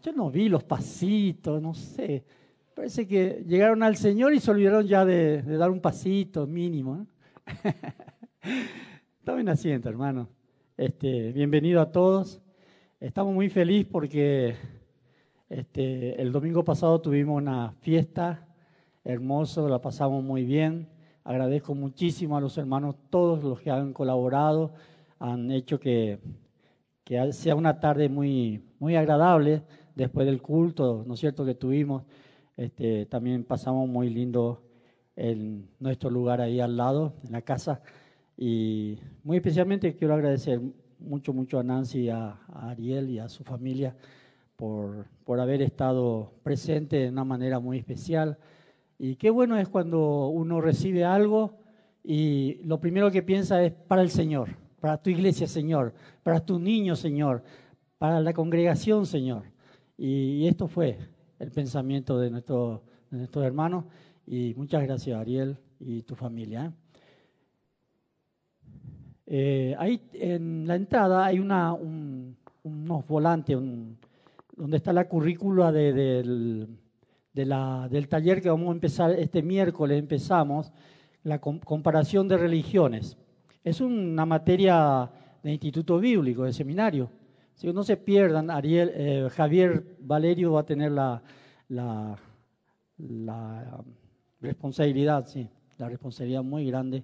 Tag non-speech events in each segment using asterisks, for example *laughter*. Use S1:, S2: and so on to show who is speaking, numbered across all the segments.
S1: Yo no vi los pasitos, no sé. Parece que llegaron al Señor y se olvidaron ya de, dar un pasito mínimo. ¿no? *laughs* Tomen asiento, hermano. Este, bienvenido a todos. Estamos muy felices porque este, el domingo pasado tuvimos una fiesta hermosa, la pasamos muy bien. Agradezco muchísimo a los hermanos, todos los que han colaborado, han hecho que, que sea una tarde muy, muy agradable después del culto, ¿no es cierto?, que tuvimos. Este, también pasamos muy lindo en nuestro lugar ahí al lado, en la casa. Y muy especialmente quiero agradecer mucho, mucho a Nancy, a, Ariel y a su familia por, por haber estado presente de una manera muy especial. Y qué bueno es cuando uno recibe algo y lo primero que piensa es para el Señor, para tu iglesia, Señor, para tu niño, Señor, para la congregación, Señor. Y, esto fue el pensamiento de, nuestro, de nuestros hermanos. Y muchas gracias, Ariel y tu familia. ¿eh? Eh, ahí en la entrada hay una, unos volantes donde está la currícula del del taller que vamos a empezar este miércoles, empezamos la comparación de religiones. Es una materia de instituto bíblico, de seminario. Si no se pierdan, Ariel, eh, Javier Valerio va a tener la, la, responsabilidad, sí, la responsabilidad muy grande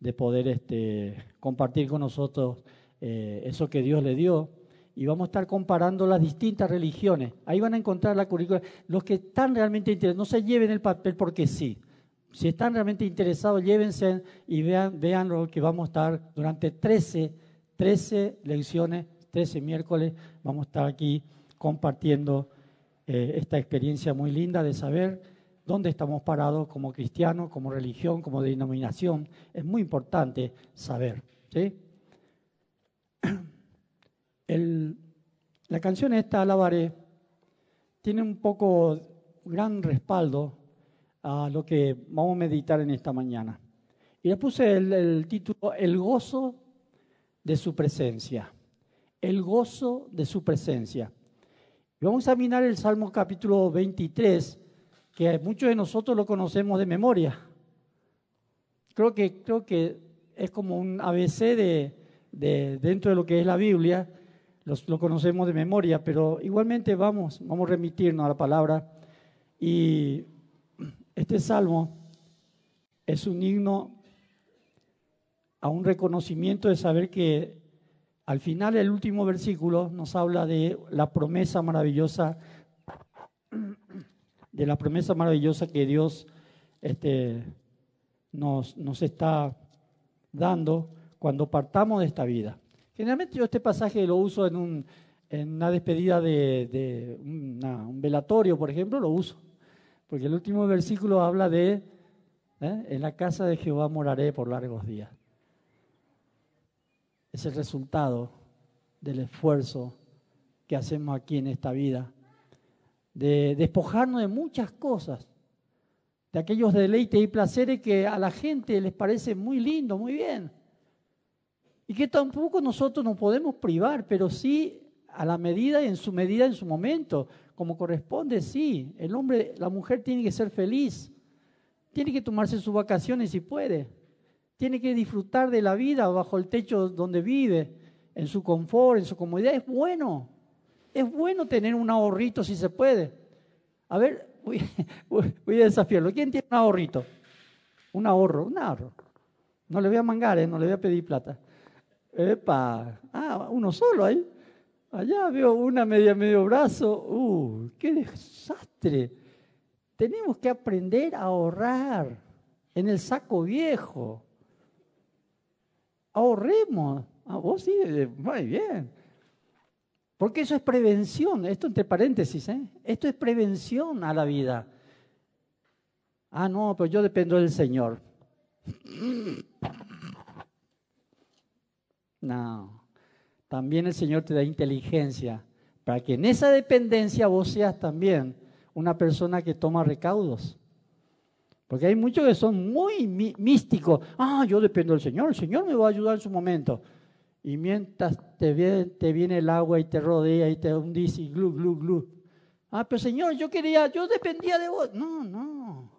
S1: de poder este, compartir con nosotros eh, eso que Dios le dio y vamos a estar comparando las distintas religiones. Ahí van a encontrar la currícula. Los que están realmente interesados, no se lleven el papel porque sí. Si están realmente interesados, llévense y vean, vean lo que vamos a estar durante 13, 13 lecciones, 13 miércoles, vamos a estar aquí compartiendo eh, esta experiencia muy linda de saber dónde estamos parados como cristianos, como religión, como denominación. Es muy importante saber. *clears throat* la canción esta, Alabaré, tiene un poco gran respaldo a lo que vamos a meditar en esta mañana. Y le puse el, título El gozo de su presencia. El gozo de su presencia. Vamos a examinar el Salmo capítulo 23, que muchos de nosotros lo conocemos de memoria. Creo que, creo que es como un ABC de, de, dentro de lo que es la Biblia lo conocemos de memoria, pero igualmente vamos, vamos a remitirnos a la palabra. Y este salmo es un himno a un reconocimiento de saber que al final el último versículo nos habla de la promesa maravillosa, de la promesa maravillosa que Dios este, nos, está dando cuando partamos de esta vida. Generalmente yo este pasaje lo uso en, un, en una despedida de, un velatorio, por ejemplo, lo uso. Porque el último versículo habla de, ¿eh? en la casa de Jehová moraré por largos días. Es el resultado del esfuerzo que hacemos aquí en esta vida, de despojarnos de muchas cosas, de aquellos deleites y placeres que a la gente les parece muy lindo, muy bien y que tampoco nosotros nos podemos privar, pero sí a la medida en su medida, en su momento, como corresponde, sí. El hombre, la mujer tiene que ser feliz, tiene que tomarse sus vacaciones si puede, tiene que disfrutar de la vida bajo el techo donde vive, en su confort, en su comodidad. Es bueno, es bueno tener un ahorrito si se puede. A ver, *laughs* voy, a desafiarlo. ¿Quién tiene un ahorrito? Un ahorro, un ahorro. No le voy a mangar, ¿eh? no le voy a pedir plata. Epa, ah, uno solo ahí. Allá veo una media medio brazo. Uh, qué desastre. Tenemos que aprender a ahorrar en el saco viejo. Ahorremos. Ah, vos sí, eh, muy bien. Porque eso es prevención. Esto entre paréntesis, ¿eh? Esto es prevención a la vida. Ah, no, pero yo dependo del Señor. No. También el Señor te da inteligencia para que en esa dependencia vos seas también una persona que toma recaudos. Porque hay muchos que son muy místicos. Ah, yo dependo del Señor, el Señor me va a ayudar en su momento. Y mientras te viene, el agua y te rodea y te hundís y glu, glu, glu, Ah, pero Señor, yo quería, yo dependía de vos. No, no.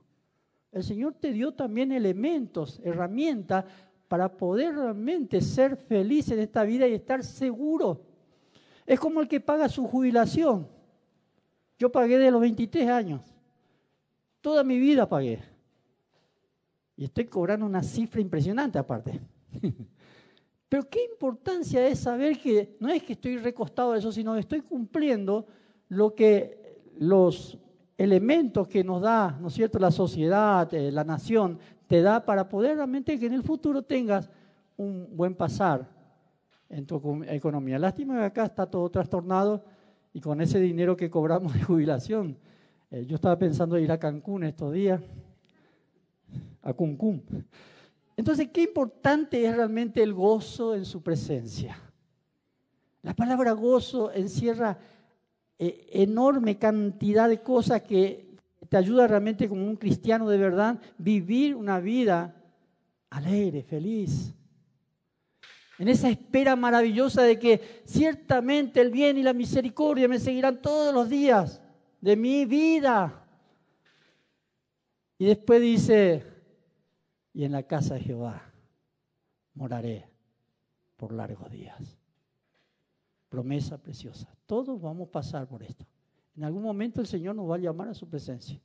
S1: El Señor te dio también elementos, herramientas para poder realmente ser feliz en esta vida y estar seguro. Es como el que paga su jubilación. Yo pagué de los 23 años. Toda mi vida pagué. Y estoy cobrando una cifra impresionante aparte. *laughs* Pero qué importancia es saber que no es que estoy recostado de eso, sino que estoy cumpliendo lo que los elementos que nos da, ¿no es cierto?, la sociedad, eh, la nación, te da para poder realmente que en el futuro tengas un buen pasar en tu economía. Lástima que acá está todo trastornado y con ese dinero que cobramos de *laughs* jubilación. Eh, yo estaba pensando ir a Cancún estos días, a Cuncún. Entonces, qué importante es realmente el gozo en su presencia. La palabra gozo encierra eh, enorme cantidad de cosas que te ayuda realmente como un cristiano de verdad vivir una vida alegre, feliz. En esa espera maravillosa de que ciertamente el bien y la misericordia me seguirán todos los días de mi vida. Y después dice, y en la casa de Jehová moraré por largos días. Promesa preciosa. Todos vamos a pasar por esto. En algún momento el Señor nos va a llamar a su presencia.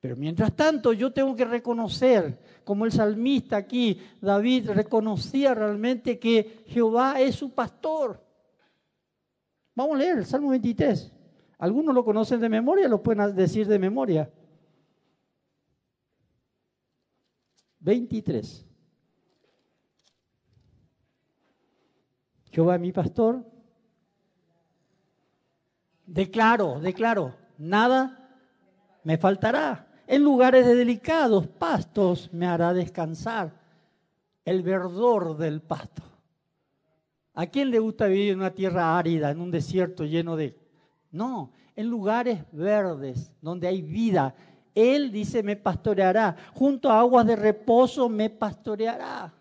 S1: Pero mientras tanto yo tengo que reconocer, como el salmista aquí, David reconocía realmente que Jehová es su pastor. Vamos a leer el Salmo 23. Algunos lo conocen de memoria, lo pueden decir de memoria. 23. Jehová mi pastor. Declaro, declaro, nada me faltará. En lugares de delicados pastos me hará descansar. El verdor del pasto. ¿A quién le gusta vivir en una tierra árida, en un desierto lleno de... No, en lugares verdes, donde hay vida, él dice, me pastoreará. Junto a aguas de reposo me pastoreará.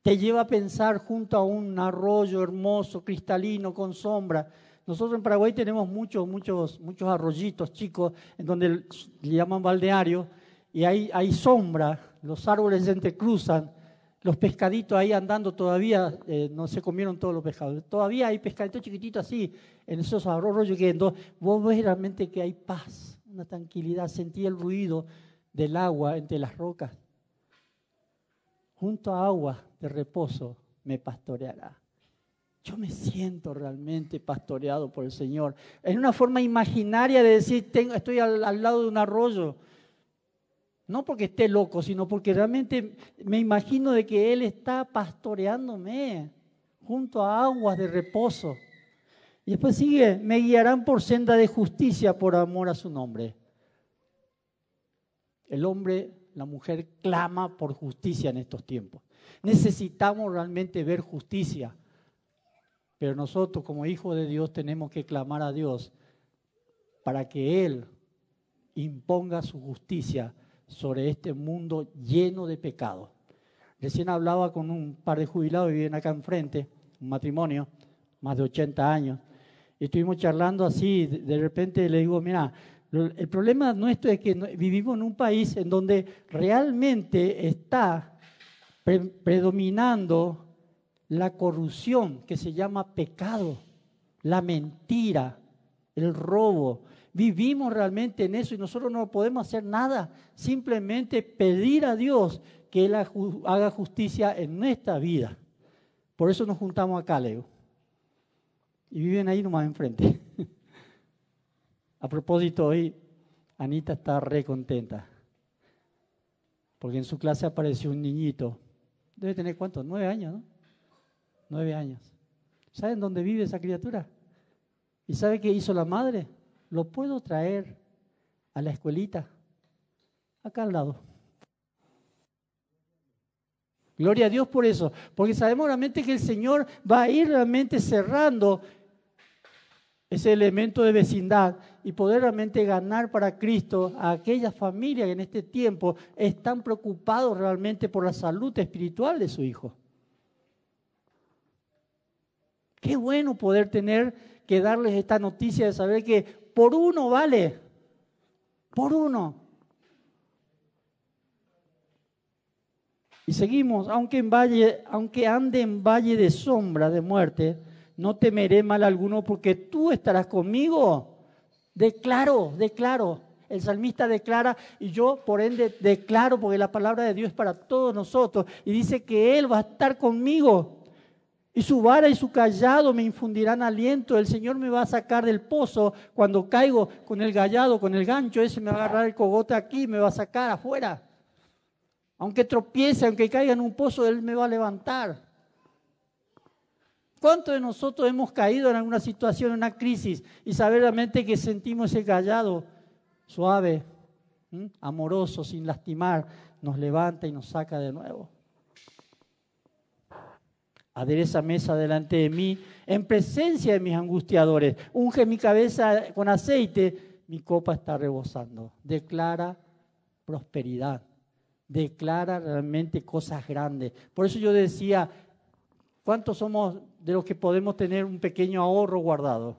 S1: Te lleva a pensar junto a un arroyo hermoso, cristalino, con sombra. Nosotros en Paraguay tenemos muchos, muchos, muchos arroyitos chicos, en donde le llaman balneario, y hay, hay sombra, los árboles se entrecruzan, los pescaditos ahí andando todavía, eh, no se comieron todos los pescados, todavía hay pescaditos chiquititos así, en esos arroyos que vos ves realmente que hay paz una tranquilidad, sentí el ruido del agua entre las rocas. Junto a agua de reposo me pastoreará. Yo me siento realmente pastoreado por el Señor. Es una forma imaginaria de decir, tengo, estoy al, al lado de un arroyo. No porque esté loco, sino porque realmente me imagino de que Él está pastoreándome junto a aguas de reposo. Y después sigue, me guiarán por senda de justicia por amor a su nombre. El hombre, la mujer clama por justicia en estos tiempos. Necesitamos realmente ver justicia. Pero nosotros como hijos de Dios tenemos que clamar a Dios para que Él imponga su justicia sobre este mundo lleno de pecado. Recién hablaba con un par de jubilados que viven acá enfrente, un matrimonio, más de 80 años, y estuvimos charlando así, de repente le digo, mira, el problema nuestro es que vivimos en un país en donde realmente está predominando la corrupción que se llama pecado, la mentira, el robo. Vivimos realmente en eso y nosotros no podemos hacer nada, simplemente pedir a Dios que Él haga justicia en nuestra vida. Por eso nos juntamos acá, Leo y viven ahí nomás enfrente. *laughs* A propósito, hoy Anita está re contenta, porque en su clase apareció un niñito, debe tener cuántos, nueve años, ¿no? Nueve años. ¿Saben dónde vive esa criatura? ¿Y sabe qué hizo la madre? Lo puedo traer a la escuelita, acá al lado. Gloria a Dios por eso, porque sabemos realmente que el Señor va a ir realmente cerrando ese elemento de vecindad y poder realmente ganar para Cristo a aquellas familias que en este tiempo están preocupados realmente por la salud espiritual de su hijo. Qué bueno poder tener que darles esta noticia de saber que por uno vale, por uno. Y seguimos, aunque, en valle, aunque ande en valle de sombra de muerte, no temeré mal alguno porque tú estarás conmigo. Declaro, declaro. El salmista declara y yo por ende declaro porque la palabra de Dios es para todos nosotros y dice que Él va a estar conmigo. Y su vara y su callado me infundirán aliento. El Señor me va a sacar del pozo cuando caigo con el gallado, con el gancho. Ese me va a agarrar el cogote aquí me va a sacar afuera. Aunque tropiece, aunque caiga en un pozo, Él me va a levantar. ¿Cuántos de nosotros hemos caído en alguna situación, en una crisis, y saber realmente que sentimos ese callado suave, amoroso, sin lastimar, nos levanta y nos saca de nuevo? Adereza mesa delante de mí, en presencia de mis angustiadores. Unge mi cabeza con aceite, mi copa está rebosando. Declara prosperidad. Declara realmente cosas grandes. Por eso yo decía, ¿cuántos somos de los que podemos tener un pequeño ahorro guardado?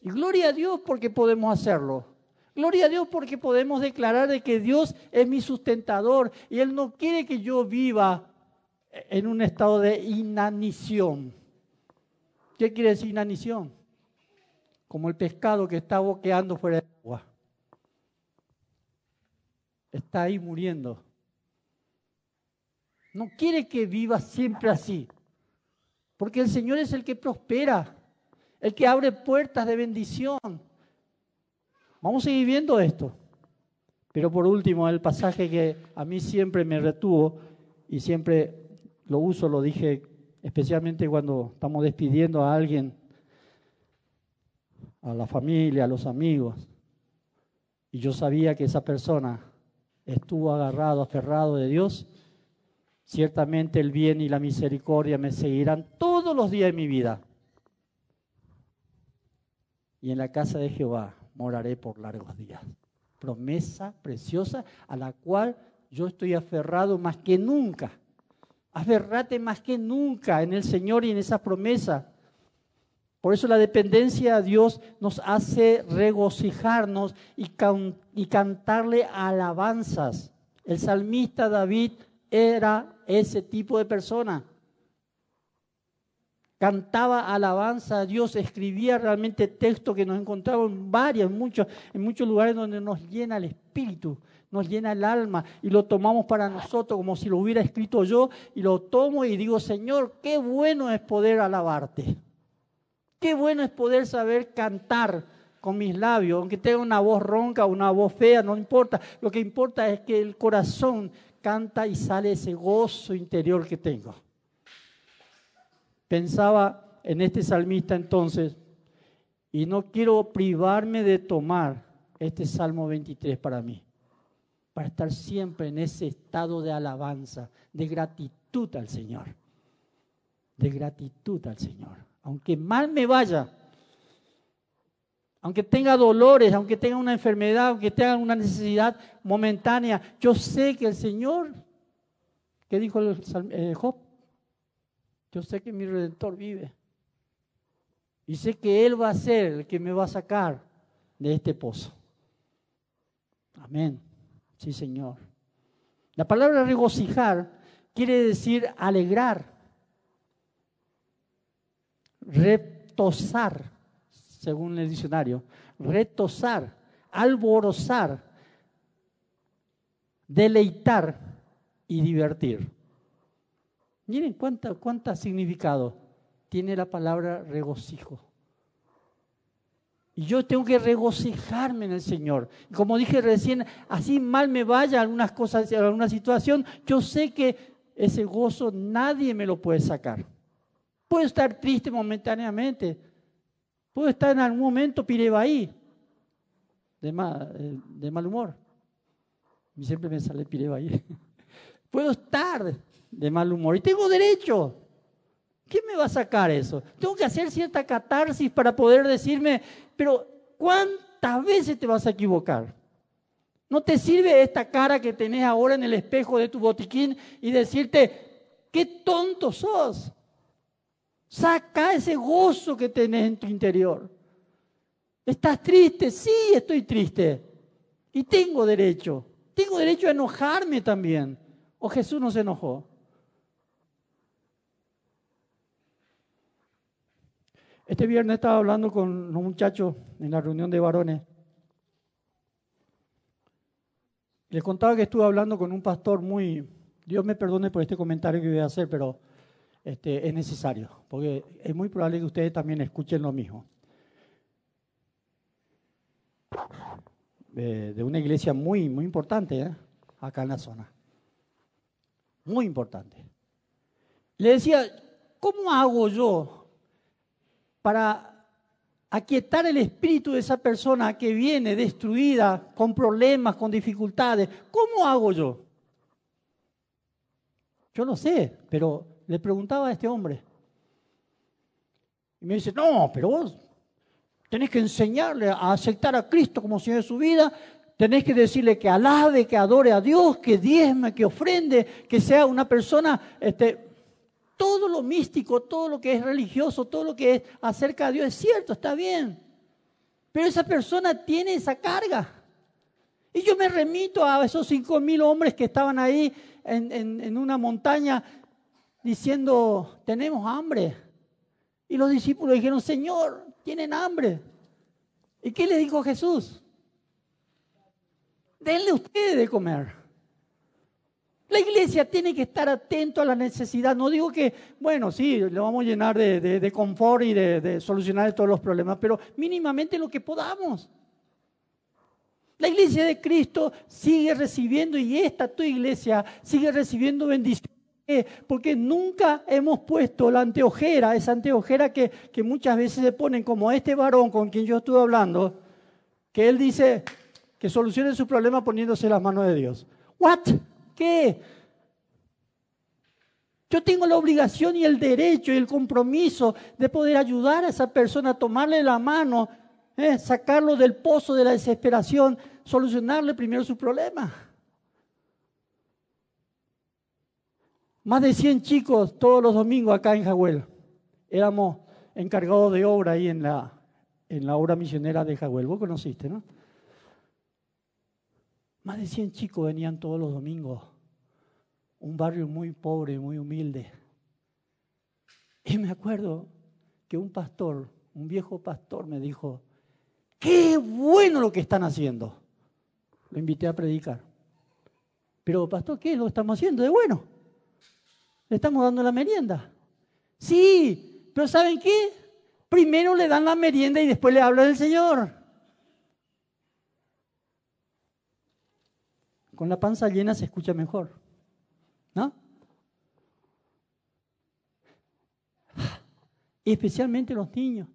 S1: Y gloria a Dios porque podemos hacerlo. Gloria a Dios porque podemos declarar de que Dios es mi sustentador y Él no quiere que yo viva en un estado de inanición. ¿Qué quiere decir inanición? Como el pescado que está boqueando fuera de agua. Está ahí muriendo. No quiere que viva siempre así. Porque el Señor es el que prospera, el que abre puertas de bendición. Vamos a seguir viendo esto. Pero por último, el pasaje que a mí siempre me retuvo y siempre lo uso, lo dije especialmente cuando estamos despidiendo a alguien, a la familia, a los amigos, y yo sabía que esa persona estuvo agarrado, aferrado de Dios, ciertamente el bien y la misericordia me seguirán todos los días de mi vida. Y en la casa de Jehová moraré por largos días. Promesa preciosa a la cual yo estoy aferrado más que nunca. Aferrate más que nunca en el Señor y en esa promesa. Por eso la dependencia a Dios nos hace regocijarnos y, y cantarle alabanzas. El salmista David era ese tipo de persona. Cantaba alabanza a Dios, escribía realmente textos que nos encontramos en varios, muchos, en muchos lugares donde nos llena el espíritu nos llena el alma y lo tomamos para nosotros como si lo hubiera escrito yo y lo tomo y digo, Señor, qué bueno es poder alabarte. Qué bueno es poder saber cantar con mis labios, aunque tenga una voz ronca una voz fea, no importa. Lo que importa es que el corazón canta y sale ese gozo interior que tengo. Pensaba en este salmista entonces, y no quiero privarme de tomar este Salmo 23 para mí para estar siempre en ese estado de alabanza, de gratitud al Señor. De gratitud al Señor. Aunque mal me vaya, aunque tenga dolores, aunque tenga una enfermedad, aunque tenga una necesidad momentánea, yo sé que el Señor, ¿qué dijo el, eh, Job? Yo sé que mi redentor vive. Y sé que Él va a ser el que me va a sacar de este pozo. Amén. Sí, Señor. La palabra regocijar quiere decir alegrar, retosar, según el diccionario, retosar, alborozar, deleitar y divertir. Miren cuánta, cuánta significado tiene la palabra regocijo. Y yo tengo que regocijarme en el Señor. Como dije recién, así mal me vaya algunas cosas, alguna situación, yo sé que ese gozo nadie me lo puede sacar. Puedo estar triste momentáneamente. Puedo estar en algún momento pirebaí, de mal, eh, de mal humor. Siempre me sale pirebaí. *laughs* Puedo estar de mal humor y tengo derecho. ¿Qué me va a sacar eso? Tengo que hacer cierta catarsis para poder decirme, pero ¿cuántas veces te vas a equivocar? ¿No te sirve esta cara que tenés ahora en el espejo de tu botiquín y decirte, qué tonto sos? Saca ese gozo que tenés en tu interior. ¿Estás triste? Sí, estoy triste. Y tengo derecho. Tengo derecho a enojarme también. ¿O Jesús no se enojó? Este viernes estaba hablando con un muchacho en la reunión de varones. Les contaba que estuve hablando con un pastor muy, Dios me perdone por este comentario que voy a hacer, pero este, es necesario, porque es muy probable que ustedes también escuchen lo mismo. De, una iglesia muy, muy importante ¿eh? acá en la zona. Muy importante. Le decía, ¿cómo hago yo para aquietar el espíritu de esa persona que viene destruida, con problemas, con dificultades. ¿Cómo hago yo? Yo no sé, pero le preguntaba a este hombre. Y me dice, no, pero vos tenés que enseñarle a aceptar a Cristo como Señor de su vida, tenés que decirle que alabe, que adore a Dios, que diezme, que ofrende, que sea una persona este, todo lo místico, todo lo que es religioso, todo lo que es acerca de Dios es cierto, está bien. Pero esa persona tiene esa carga. Y yo me remito a esos cinco mil hombres que estaban ahí en, en una montaña diciendo, tenemos hambre. Y los discípulos dijeron, Señor, tienen hambre. ¿Y qué le dijo Jesús? Denle ustedes de comer. La iglesia tiene que estar atento a la necesidad. No digo que, bueno, sí, lo vamos a llenar de, confort y de, solucionar todos los problemas, pero mínimamente lo que podamos. La iglesia de Cristo sigue recibiendo, y esta tu iglesia sigue recibiendo bendiciones, porque nunca hemos puesto la anteojera, esa anteojera que, muchas veces se ponen como este varón con quien yo estuve hablando, que él dice que solucione su problema poniéndose las manos de Dios. ¿What? qué? Yo tengo la obligación y el derecho y el compromiso de poder ayudar a esa persona, tomarle la mano, eh, sacarlo del pozo de la desesperación, solucionarle primero su problema. Más de 100 chicos todos los domingos acá en Jahuel. Éramos encargados de obra ahí en la, en la obra misionera de Jahuel. Vos conociste, ¿no? Más de 100 chicos venían todos los domingos. Un barrio muy pobre, muy humilde. Y me acuerdo que un pastor, un viejo pastor, me dijo, qué bueno lo que están haciendo. Lo invité a predicar. Pero, pastor, ¿qué lo estamos haciendo de bueno? Le estamos dando la merienda. Sí, pero ¿saben qué? Primero le dan la merienda y después le habla del Señor. Con la panza llena se escucha mejor. ¿No? especialmente los niños.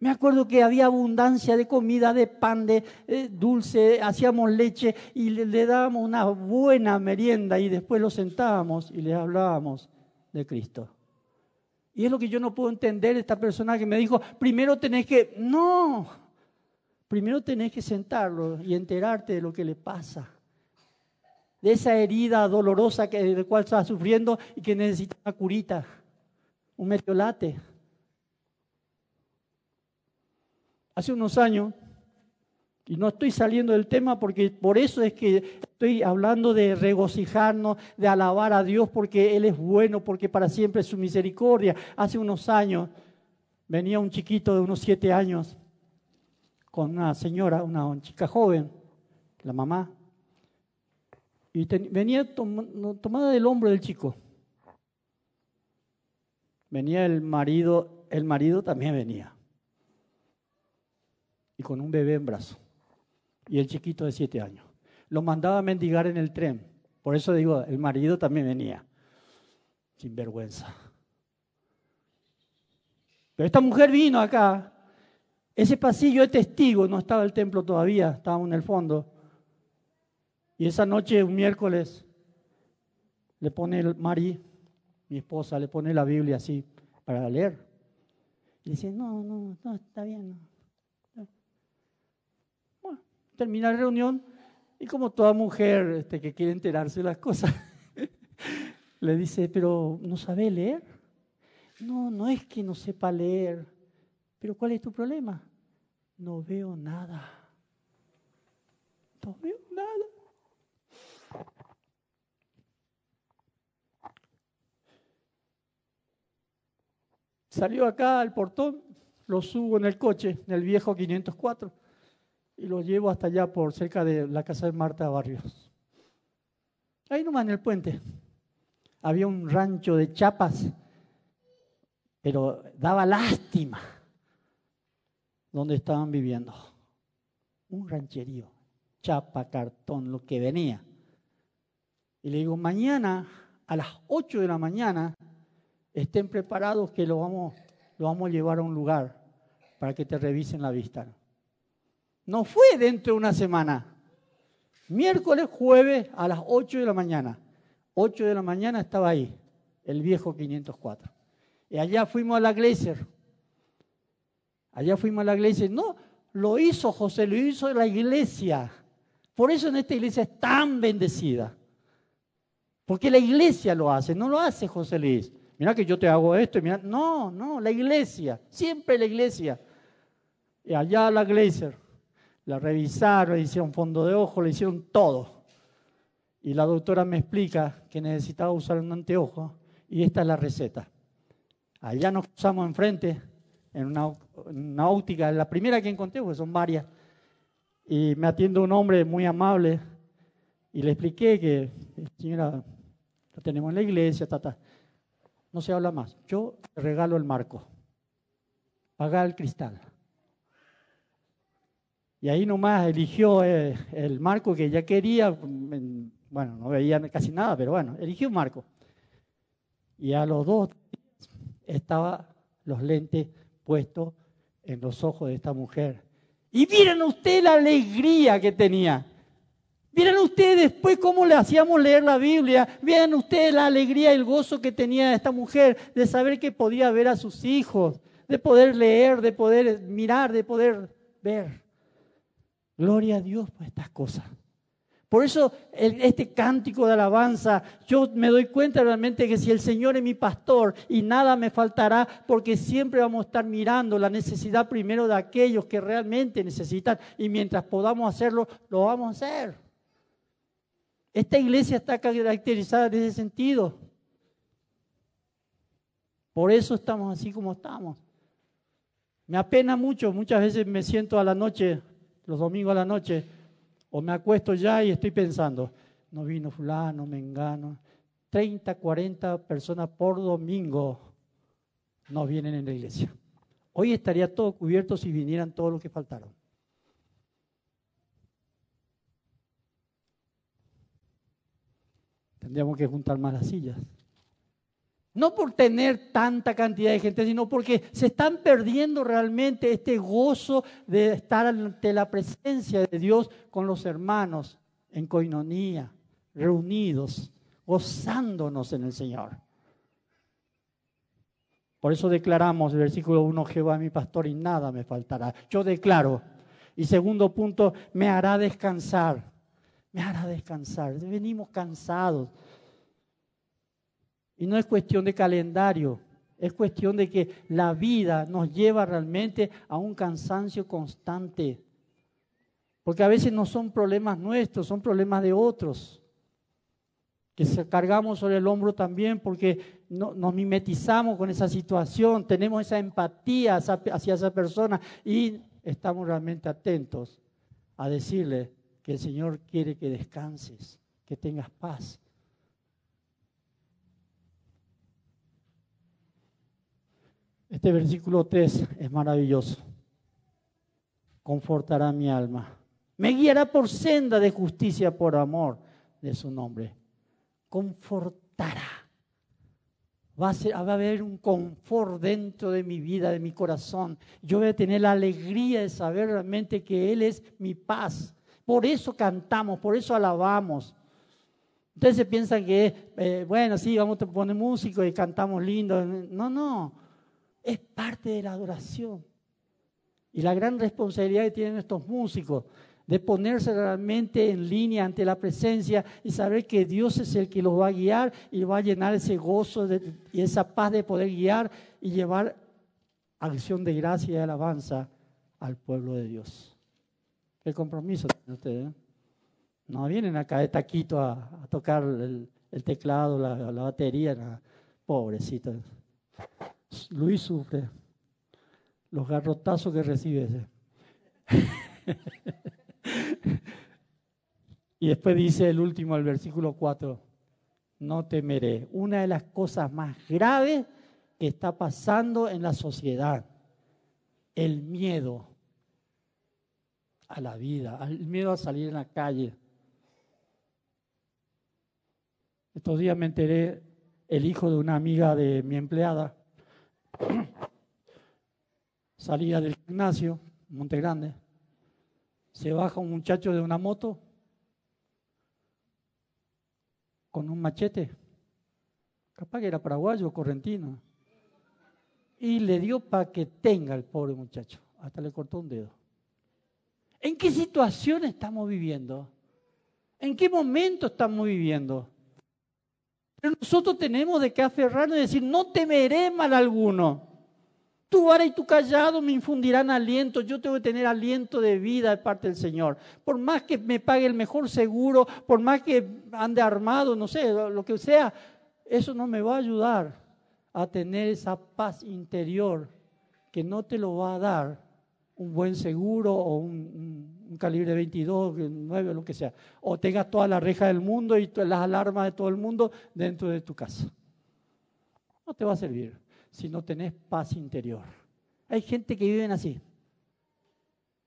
S1: Me acuerdo que había abundancia de comida, de pan, de dulce, hacíamos leche y le, dábamos una buena merienda y después los sentábamos y le hablábamos de Cristo. Y es lo que yo no puedo entender esta persona que me dijo, primero tenés que, no, primero tenés que sentarlo y enterarte de lo que le pasa. De esa herida dolorosa que, de cual está sufriendo y que necesita una curita, un metiolate. Hace unos años, y no estoy saliendo del tema porque por eso es que estoy hablando de regocijarnos, de alabar a Dios porque Él es bueno, porque para siempre es su misericordia. Hace unos años venía un chiquito de unos siete años con una señora, una chica joven, la mamá, y venía tomada del hombro del chico. Venía el marido, el marido también venía. Y con un bebé en brazo. Y el chiquito de siete años. Lo mandaba a mendigar en el tren. Por eso digo, el marido también venía. Sin vergüenza. Pero esta mujer vino acá ese pasillo de testigos, no estaba el templo todavía, estábamos en el fondo. Y esa noche, un miércoles, le pone el Mari, mi esposa, le pone la Biblia así para leer. Y dice, no, no, no, está bien. Bueno, termina la reunión y como toda mujer este, que quiere enterarse de las cosas, *laughs* Le dice, pero ¿no sabe leer? No, no es que no sepa leer. Pero ¿cuál es tu problema? No veo nada. No veo nada. Salió acá al portón, lo subo en el coche, en el viejo 504, y lo llevo hasta allá por cerca de la casa de Marta Barrios. Ahí nomás en el puente. Había un rancho de chapas, pero daba lástima donde estaban viviendo. Un rancherío, chapa, cartón, lo que venía. Y le digo, mañana a las 8 de la mañana estén preparados que lo vamos, lo vamos a llevar a un lugar para que te revisen la vista. No fue dentro de una semana. Miércoles, jueves a las 8 de la mañana. 8 de la mañana estaba ahí, el viejo 504. Y allá fuimos a la Glacier. Allá fuimos a la iglesia. No, lo hizo José, lo hizo la iglesia. Por eso en esta iglesia es tan bendecida. Porque la iglesia lo hace, no lo hace José Luis mira que yo te hago esto, no, no, la iglesia, siempre la iglesia. Y allá la iglesia, la revisaron, le hicieron fondo de ojo, le hicieron todo. Y la doctora me explica que necesitaba usar un anteojo y esta es la receta. Allá nos cruzamos enfrente en una, óptica, la primera que encontré, porque son varias, y me atiende un hombre muy amable y le expliqué que, señora, la tenemos en la iglesia, ta, no se habla más. Yo regalo el marco. Paga el cristal. Y ahí nomás eligió eh, el marco que ya quería. Bueno, no veía casi nada, pero bueno, eligió un marco. Y a los dos estaban los lentes puestos en los ojos de esta mujer. Y miren usted la alegría que tenía. Miren ustedes después cómo le hacíamos leer la Biblia. Vean ustedes la alegría y el gozo que tenía esta mujer de saber que podía ver a sus hijos, de poder leer, de poder mirar, de poder ver. Gloria a Dios por estas cosas. Por eso este cántico de alabanza, yo me doy cuenta realmente que si el Señor es mi pastor y nada me faltará, porque siempre vamos a estar mirando la necesidad primero de aquellos que realmente necesitan y mientras podamos hacerlo, lo vamos a hacer. Esta iglesia está caracterizada en ese sentido. Por eso estamos así como estamos. Me apena mucho, muchas veces me siento a la noche, los domingos a la noche, o me acuesto ya y estoy pensando, no vino fulano, me engano. 30, 40 personas por domingo no vienen en la iglesia. Hoy estaría todo cubierto si vinieran todos los que faltaron. Tendríamos que juntar más las sillas. No por tener tanta cantidad de gente, sino porque se están perdiendo realmente este gozo de estar ante la presencia de Dios con los hermanos en coinonía, reunidos, gozándonos en el Señor. Por eso declaramos, el versículo 1, Jehová mi pastor y nada me faltará. Yo declaro. Y segundo punto, me hará descansar me hará descansar. Venimos cansados. Y no es cuestión de calendario, es cuestión de que la vida nos lleva realmente a un cansancio constante. Porque a veces no son problemas nuestros, son problemas de otros. Que se cargamos sobre el hombro también porque nos mimetizamos con esa situación, tenemos esa empatía hacia esa persona y estamos realmente atentos a decirle, que el Señor quiere que descanses, que tengas paz. Este versículo 3 es maravilloso. Confortará mi alma. Me guiará por senda de justicia por amor de su nombre. Confortará. Va a, a, haber un confort dentro de mi vida, de mi corazón. Yo voy a tener la alegría de saber realmente que Él es mi paz, por eso cantamos, por eso alabamos. Ustedes se piensan que, eh, bueno, sí, vamos a poner músico y cantamos lindo. No, no, es parte de la adoración. Y la gran responsabilidad que tienen estos músicos de ponerse realmente en línea ante la presencia y saber que Dios es el que los va a guiar y va a llenar ese gozo y esa paz de poder guiar y llevar acción de gracia y alabanza al pueblo de Dios. ¿Qué compromiso tienen ustedes? Eh? No vienen acá de taquito a, tocar el, teclado, la, batería, nada. pobrecito. Luis sufre los garrotazos que recibe. *laughs* y después dice el último, el versículo 4, no temeré. Una de las cosas más graves que está pasando en la sociedad, el miedo a la vida, el miedo a salir en la calle. Estos días me enteré, el hijo de una amiga de mi empleada *clears throat* salía del gimnasio, Monte Grande, se baja un muchacho de una moto con un machete, capaz que era paraguayo correntino, y le dio para que tenga el pobre muchacho, hasta le cortó un dedo. ¿En qué situación estamos viviendo? ¿En qué momento estamos viviendo? Pero nosotros tenemos de qué aferrarnos y decir, no temeré mal alguno. Tu vara y tu callado me infundirán aliento. Yo tengo que tener aliento de vida de parte del Señor. Por más que me pague el mejor seguro, por más que ande armado, no sé, lo que sea, eso no me va a ayudar a tener esa paz interior que no te lo va a dar un buen seguro o un, calibre 22, 9, lo que sea. O tengas toda la reja del mundo y las alarmas de todo el mundo dentro de tu casa. No te va a servir si no tenés paz interior. Hay gente que vive así.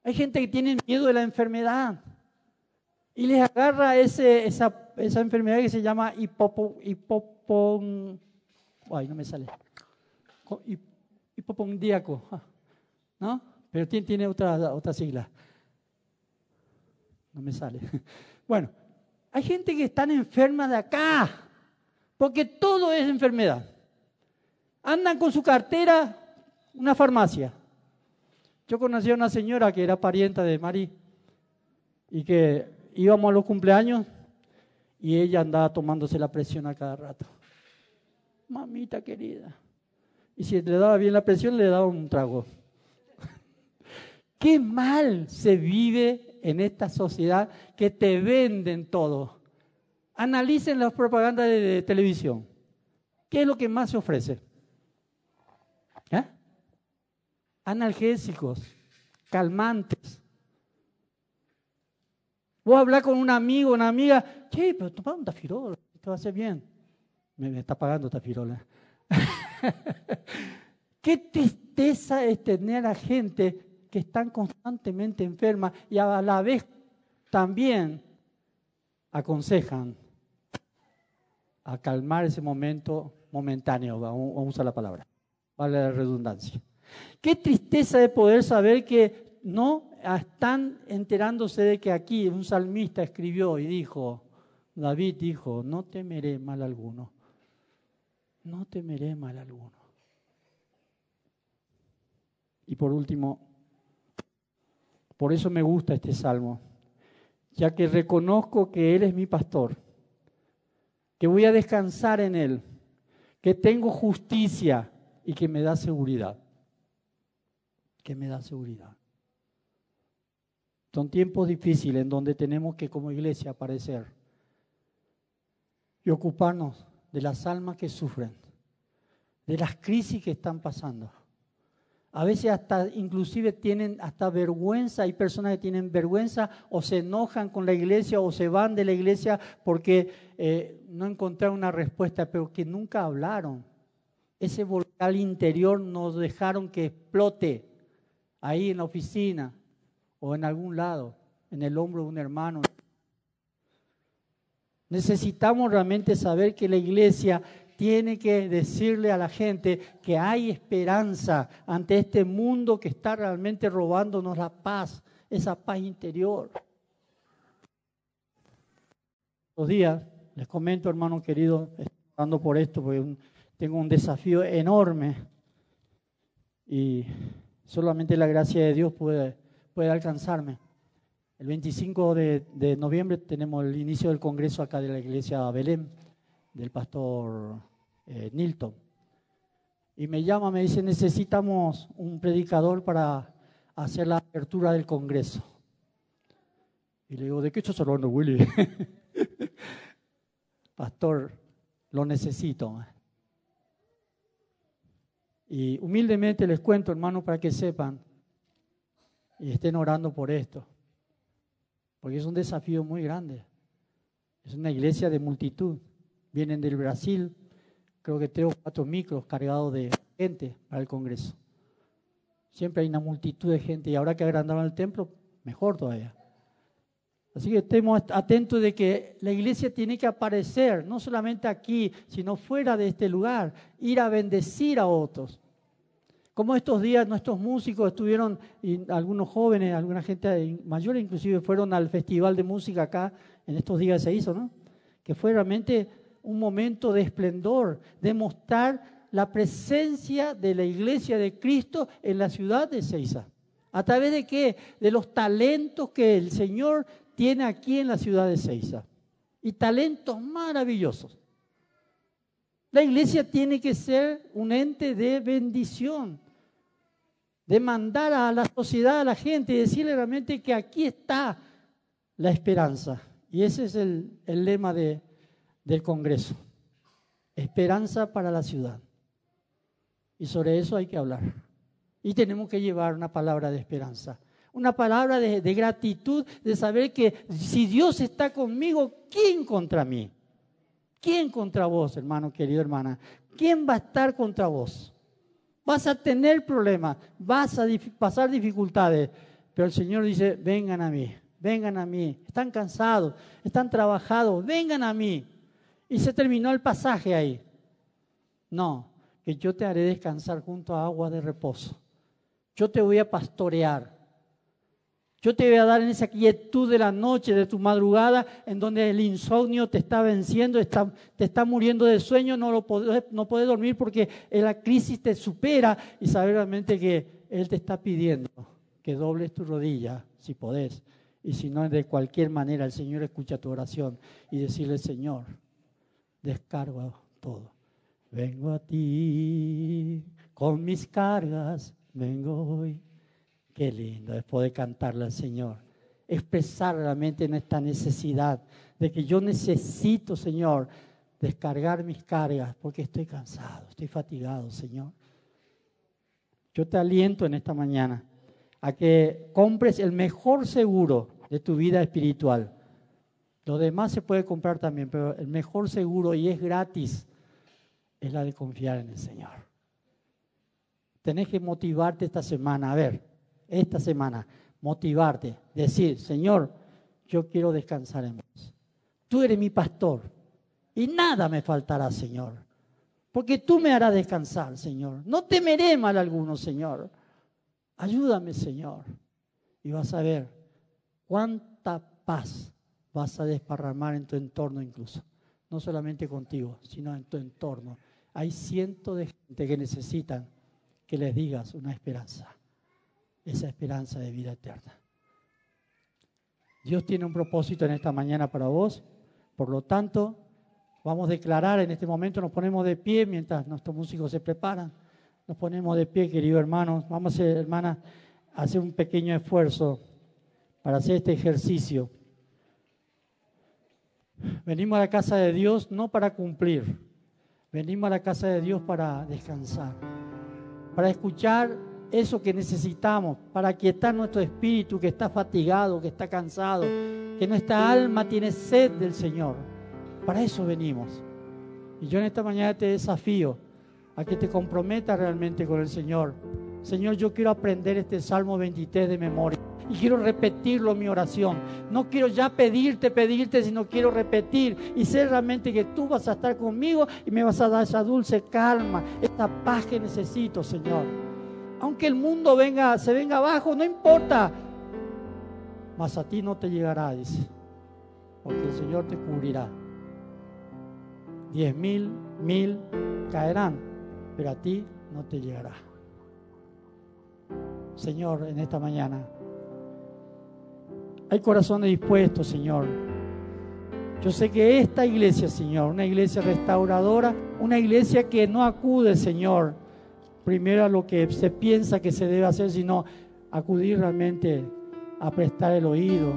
S1: Hay gente que tiene miedo de la enfermedad y les agarra ese, esa, esa, enfermedad que se llama hipopo, hipopon, ay, no me sale, hipopondíaco, ¿no? Pero tiene, tiene otra, otra sigla. No me sale. *laughs* Bueno, hay gente que está enferma de acá, porque todo es enfermedad andan con su cartera una farmacia. Yo conocí a una señora que era parienta de Mari y que íbamos a los cumpleaños y ella andaba tomándose la presión a cada rato. Mamita querida. Y si le daba bien la presión, le daba un trago. Qué mal se vive en esta sociedad que te venden todo. Analicen las propagandas de televisión. ¿Qué es lo que más se ofrece? ¿Eh? Analgésicos, calmantes. Vos hablar con un amigo, una amiga, che, pero toma un tafirol, te va a hacer bien. Me, está pagando tafirola. *laughs* Qué tristeza es tener a gente que están constantemente enferma y a la vez también aconsejan a calmar ese momento momentáneo, vamos a usar la palabra vale la redundancia. Qué tristeza de poder saber que no están enterándose de que aquí un salmista escribió y dijo, David dijo, no temeré mal alguno, no temeré mal alguno. Y por último, por eso me gusta este salmo, ya que reconozco que Él es mi pastor, que voy a descansar en Él, que tengo justicia, y que me da seguridad. Que me da seguridad. Son tiempos difíciles en donde tenemos que como iglesia aparecer y ocuparnos de las almas que sufren, de las crisis que están pasando. A veces hasta inclusive tienen hasta vergüenza, hay personas que tienen vergüenza o se enojan con la iglesia o se van de la iglesia porque eh, no encontraron una respuesta, pero que nunca hablaron ese volcán interior nos dejaron que explote ahí en la oficina o en algún lado, en el hombro de un hermano. Necesitamos realmente saber que la iglesia tiene que decirle a la gente que hay esperanza ante este mundo que está realmente robándonos la paz, esa paz interior. Los días, les comento, hermano querido, estoy por esto, porque tengo un desafío enorme y solamente la gracia de Dios puede, puede alcanzarme. El 25 de, noviembre tenemos el inicio del congreso acá de la iglesia Belén, del pastor eh, Nilton. Y me llama, me dice, necesitamos un predicador para hacer la apertura del congreso. Y le digo, ¿de qué estás hablando, Willy? *laughs* Pastor, lo necesito. Y humildemente les cuento, hermano, para que sepan y estén orando por esto. Porque es un desafío muy grande. Es una iglesia de multitud. Vienen del Brasil, creo que tres o cuatro micros cargados de gente para el Congreso. Siempre hay una multitud de gente y ahora que agrandaron el templo, mejor todavía. Así que estemos atentos de que la iglesia tiene que aparecer, no solamente aquí, sino fuera de este lugar, ir a bendecir a otros. Como estos días nuestros músicos estuvieron, y algunos jóvenes, alguna gente mayor inclusive, fueron al festival de música acá, en estos días se hizo, ¿no? Que fue realmente un momento de esplendor, de mostrar la presencia de la iglesia de Cristo en la ciudad de Ceiza. ¿A través de qué? De los talentos que el Señor tiene aquí en la ciudad de Ceiza. Y talentos maravillosos. La iglesia tiene que ser un ente de bendición, de mandar a la sociedad, a la gente y decirle realmente que aquí está la esperanza. Y ese es el, el lema de, del Congreso. Esperanza para la ciudad. Y sobre eso hay que hablar. Y tenemos que llevar una palabra de esperanza una palabra de, gratitud, de saber que si Dios está conmigo, ¿quién contra mí? ¿Quién contra vos, hermano querido, hermana? ¿Quién va a estar contra vos? Vas a tener problemas, vas a pasar dificultades, pero el Señor dice, vengan a mí, vengan a mí. Están cansados, están trabajados, vengan a mí. Y se terminó el pasaje ahí. No, que yo te haré descansar junto a agua de reposo. Yo te voy a pastorear. Yo te voy a dar en esa quietud de la noche, de tu madrugada, en donde el insomnio te está venciendo, te está muriendo de sueño, no, lo podés, no puedes dormir porque la crisis te supera y saber realmente que Él te está pidiendo que dobles tu rodilla, si podés. Y si no, de cualquier manera el Señor escucha tu oración y decirle, Señor, descargo todo. Vengo a ti con mis cargas, vengo hoy Qué lindo es poder cantarle al Señor, expresar realmente nuestra necesidad de que yo necesito, Señor, descargar mis cargas porque estoy cansado, estoy fatigado, Señor. Yo te aliento en esta mañana a que compres el mejor seguro de tu vida espiritual. Lo demás se puede comprar también, pero el mejor seguro y es gratis es la de confiar en el Señor. Tenés que motivarte esta semana. A ver, esta semana, motivarte, decir, Señor, yo quiero descansar en vos. Tú eres mi pastor y nada me faltará, Señor, porque tú me harás descansar, Señor. No temeré mal alguno, Señor. Ayúdame, Señor. Y vas a ver cuánta paz vas a desparramar en tu entorno incluso. No solamente contigo, sino en tu entorno. Hay cientos de gente que necesitan que les digas una esperanza esa esperanza de vida eterna. Dios tiene un propósito en esta mañana para vos, por lo tanto, vamos a declarar en este momento, nos ponemos de pie mientras nuestros músicos se preparan, nos ponemos de pie, queridos hermanos, vamos hermanas, a hacer un pequeño esfuerzo para hacer este ejercicio. Venimos a la casa de Dios no para cumplir, venimos a la casa de Dios para descansar, para escuchar eso que necesitamos para quietar nuestro espíritu que está fatigado, que está cansado, que nuestra alma tiene sed del Señor. Para eso venimos. Y yo en esta mañana te desafío a que te comprometas realmente con el Señor. Señor, yo quiero aprender este Salmo 23 de memoria y quiero repetirlo mi oración. No quiero ya pedirte, pedirte, sino quiero repetir y sé realmente que tú vas a estar conmigo y me vas a dar esa dulce calma, esta paz que necesito, Señor aunque el mundo venga, se venga abajo, no importa. Mas a ti no te llegará, dice, porque el Señor te cubrirá. Diez mil, mil caerán, pero a ti no te llegará. Señor, en esta mañana, Hay corazones dispuestos, Señor. Yo sé que esta iglesia, Señor, una iglesia restauradora, una iglesia que no acude, Señor, primero a lo que se piensa que se debe hacer, sino acudir realmente a prestar el oído,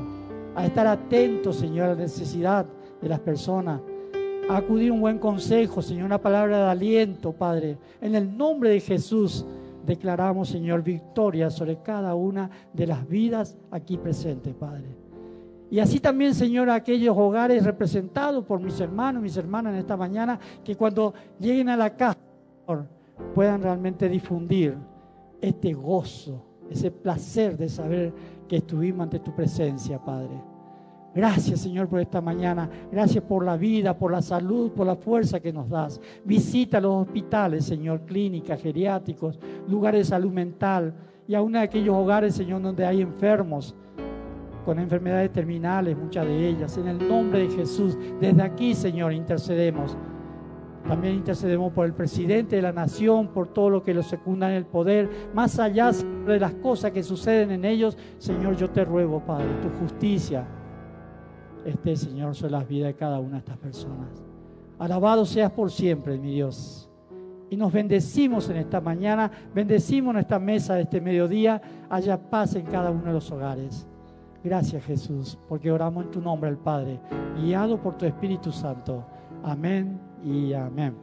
S1: a estar atento, Señor, a la necesidad de las personas, a acudir un buen consejo, Señor, una palabra de aliento, Padre. En el nombre de Jesús declaramos, Señor, victoria sobre cada una de las vidas aquí presentes, Padre. Y así también, Señor, aquellos hogares representados por mis hermanos, mis hermanas en esta mañana, que cuando lleguen a la casa, Señor, puedan realmente difundir este gozo, ese placer de saber que estuvimos ante tu presencia, Padre. Gracias, Señor, por esta mañana. Gracias por la vida, por la salud, por la fuerza que nos das. Visita los hospitales, Señor, clínicas, geriátricos, lugares de salud mental y aún aquellos hogares, Señor, donde hay enfermos con enfermedades terminales, muchas de ellas. En el nombre de Jesús, desde aquí, Señor, intercedemos. También intercedemos por el presidente de la nación, por todo lo que lo secunda en el poder, más allá de las cosas que suceden en ellos. Señor, yo te ruego, Padre, tu justicia esté, Señor, sobre las vidas de cada una de estas personas. Alabado seas por siempre, mi Dios. Y nos bendecimos en esta mañana, bendecimos nuestra mesa de este mediodía, haya paz en cada uno de los hogares. Gracias Jesús, porque oramos en tu nombre al Padre, guiado por tu Espíritu Santo. Amén y amén.